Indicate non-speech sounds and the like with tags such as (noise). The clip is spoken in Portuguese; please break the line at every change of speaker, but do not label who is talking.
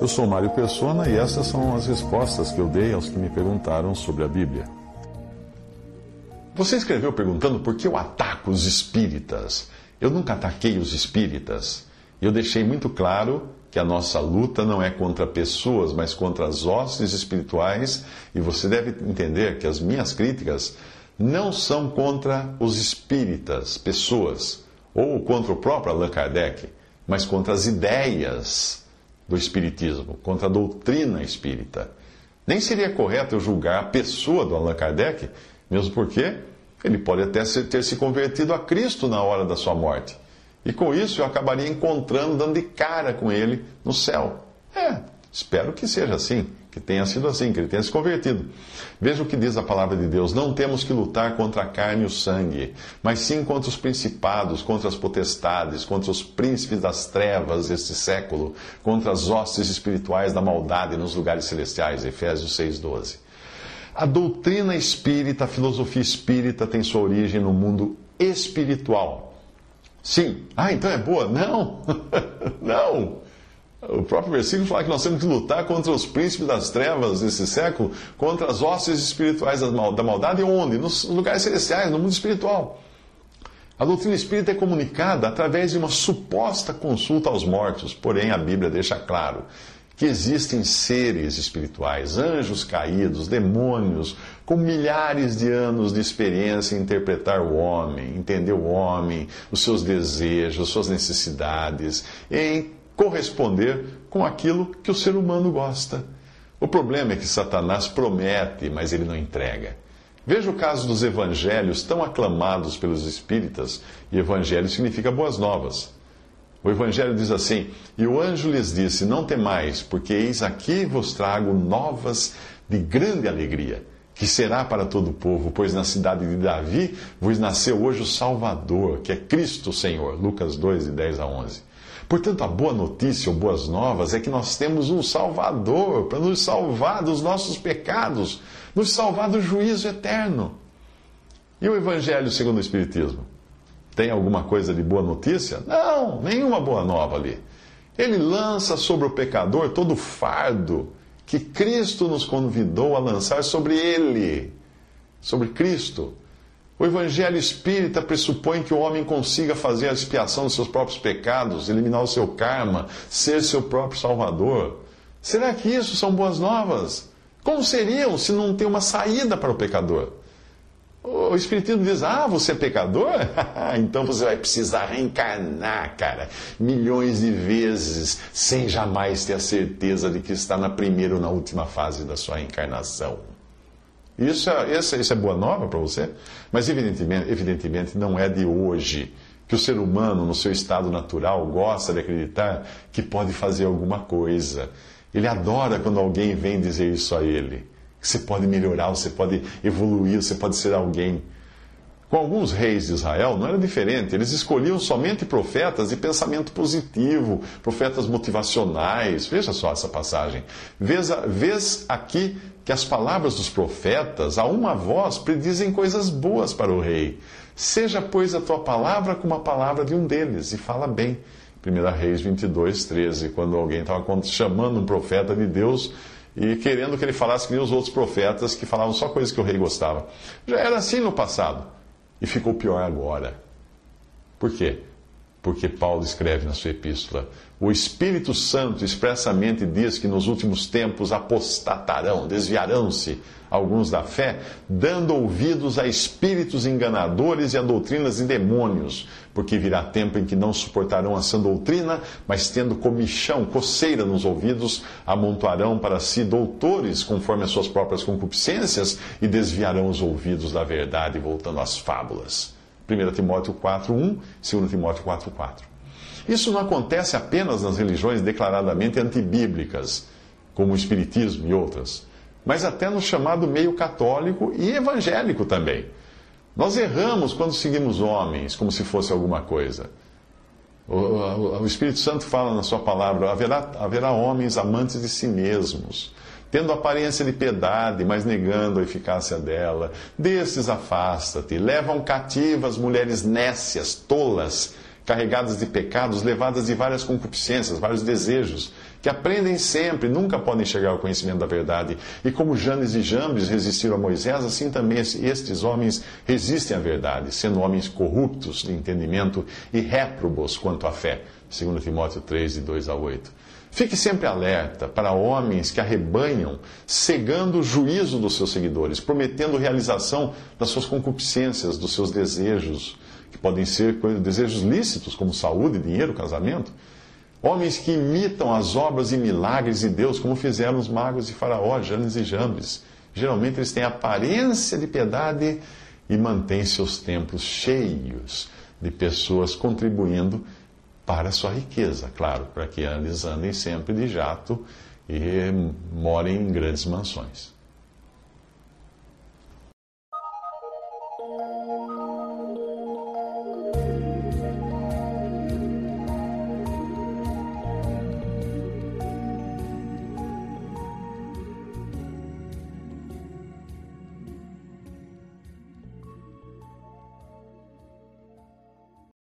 Eu sou Mário Persona e essas são as respostas que eu dei aos que me perguntaram sobre a Bíblia. Você escreveu perguntando por que eu ataco os espíritas. Eu nunca ataquei os espíritas. Eu deixei muito claro que a nossa luta não é contra pessoas, mas contra as hostes espirituais, e você deve entender que as minhas críticas não são contra os espíritas, pessoas, ou contra o próprio Allan Kardec, mas contra as ideias do espiritismo, contra a doutrina espírita. Nem seria correto eu julgar a pessoa do Allan Kardec, mesmo porque ele pode até ter se convertido a Cristo na hora da sua morte. E com isso eu acabaria encontrando, dando de cara com ele no céu. É, espero que seja assim, que tenha sido assim, que ele tenha se convertido. Veja o que diz a palavra de Deus: não temos que lutar contra a carne e o sangue, mas sim contra os principados, contra as potestades, contra os príncipes das trevas deste século, contra as hostes espirituais da maldade nos lugares celestiais. Efésios 6,12. A doutrina espírita, a filosofia espírita tem sua origem no mundo espiritual Sim. Ah, então é boa? Não. (laughs) não. O próprio versículo fala que nós temos que lutar contra os príncipes das trevas desse século, contra as hostes espirituais da maldade, onde? Nos lugares celestiais, no mundo espiritual. A doutrina espírita é comunicada através de uma suposta consulta aos mortos, porém a Bíblia deixa claro que existem seres espirituais, anjos caídos, demônios, com milhares de anos de experiência em interpretar o homem, entender o homem, os seus desejos, suas necessidades, em corresponder com aquilo que o ser humano gosta. O problema é que Satanás promete, mas ele não entrega. Veja o caso dos evangelhos tão aclamados pelos espíritas, e evangelho significa boas novas. O Evangelho diz assim: E o anjo lhes disse: Não temais, porque eis aqui vos trago novas de grande alegria, que será para todo o povo, pois na cidade de Davi vos nasceu hoje o Salvador, que é Cristo Senhor. Lucas 2, de 10 a 11. Portanto, a boa notícia ou boas novas é que nós temos um Salvador para nos salvar dos nossos pecados, nos salvar do juízo eterno. E o Evangelho segundo o Espiritismo? Tem alguma coisa de boa notícia? Não, nenhuma boa nova ali. Ele lança sobre o pecador todo o fardo que Cristo nos convidou a lançar sobre ele, sobre Cristo. O Evangelho espírita pressupõe que o homem consiga fazer a expiação dos seus próprios pecados, eliminar o seu karma, ser seu próprio salvador. Será que isso são boas novas? Como seriam se não tem uma saída para o pecador? O Espiritismo diz: Ah, você é pecador? (laughs) então você vai precisar reencarnar, cara, milhões de vezes, sem jamais ter a certeza de que está na primeira ou na última fase da sua reencarnação. Isso é, isso, isso é boa nova para você? Mas, evidentemente, evidentemente, não é de hoje que o ser humano, no seu estado natural, gosta de acreditar que pode fazer alguma coisa. Ele adora quando alguém vem dizer isso a ele. Você pode melhorar, você pode evoluir, você pode ser alguém. Com alguns reis de Israel não era diferente. Eles escolhiam somente profetas de pensamento positivo, profetas motivacionais. Veja só essa passagem. Vês, vês aqui que as palavras dos profetas, a uma voz, predizem coisas boas para o rei. Seja, pois, a tua palavra como a palavra de um deles, e fala bem. 1 Reis 22, 13, quando alguém estava chamando um profeta de Deus e querendo que ele falasse que nem os outros profetas que falavam só coisas que o rei gostava. Já era assim no passado e ficou pior agora. Por quê? Porque Paulo escreve na sua epístola: o Espírito Santo expressamente diz que nos últimos tempos apostatarão, desviarão-se alguns da fé, dando ouvidos a espíritos enganadores e a doutrinas de demônios, porque virá tempo em que não suportarão a sã doutrina, mas tendo comichão, coceira nos ouvidos, amontoarão para si doutores conforme as suas próprias concupiscências e desviarão os ouvidos da verdade, voltando às fábulas. 1 Timóteo 4.1, 2 Timóteo 4.4. Isso não acontece apenas nas religiões declaradamente antibíblicas, como o Espiritismo e outras, mas até no chamado meio católico e evangélico também. Nós erramos quando seguimos homens como se fosse alguma coisa. O, o, o Espírito Santo fala na sua palavra: haverá, haverá homens amantes de si mesmos, tendo aparência de piedade, mas negando a eficácia dela. Desses afasta-te. Levam cativas mulheres nécias, tolas, carregadas de pecados, levadas de várias concupiscências, vários desejos que aprendem sempre, nunca podem chegar ao conhecimento da verdade. E como Janes e Jambres resistiram a Moisés, assim também estes homens resistem à verdade, sendo homens corruptos de entendimento e réprobos quanto à fé. 2 Timóteo 3, de 2 a 8. Fique sempre alerta para homens que arrebanham, cegando o juízo dos seus seguidores, prometendo realização das suas concupiscências, dos seus desejos, que podem ser desejos lícitos, como saúde, dinheiro, casamento Homens que imitam as obras e milagres de Deus, como fizeram os magos de Faraó, Janes e Jambres. Geralmente eles têm aparência de piedade e mantêm seus templos cheios de pessoas contribuindo para sua riqueza, claro, para que eles andem sempre de jato e morem em grandes mansões.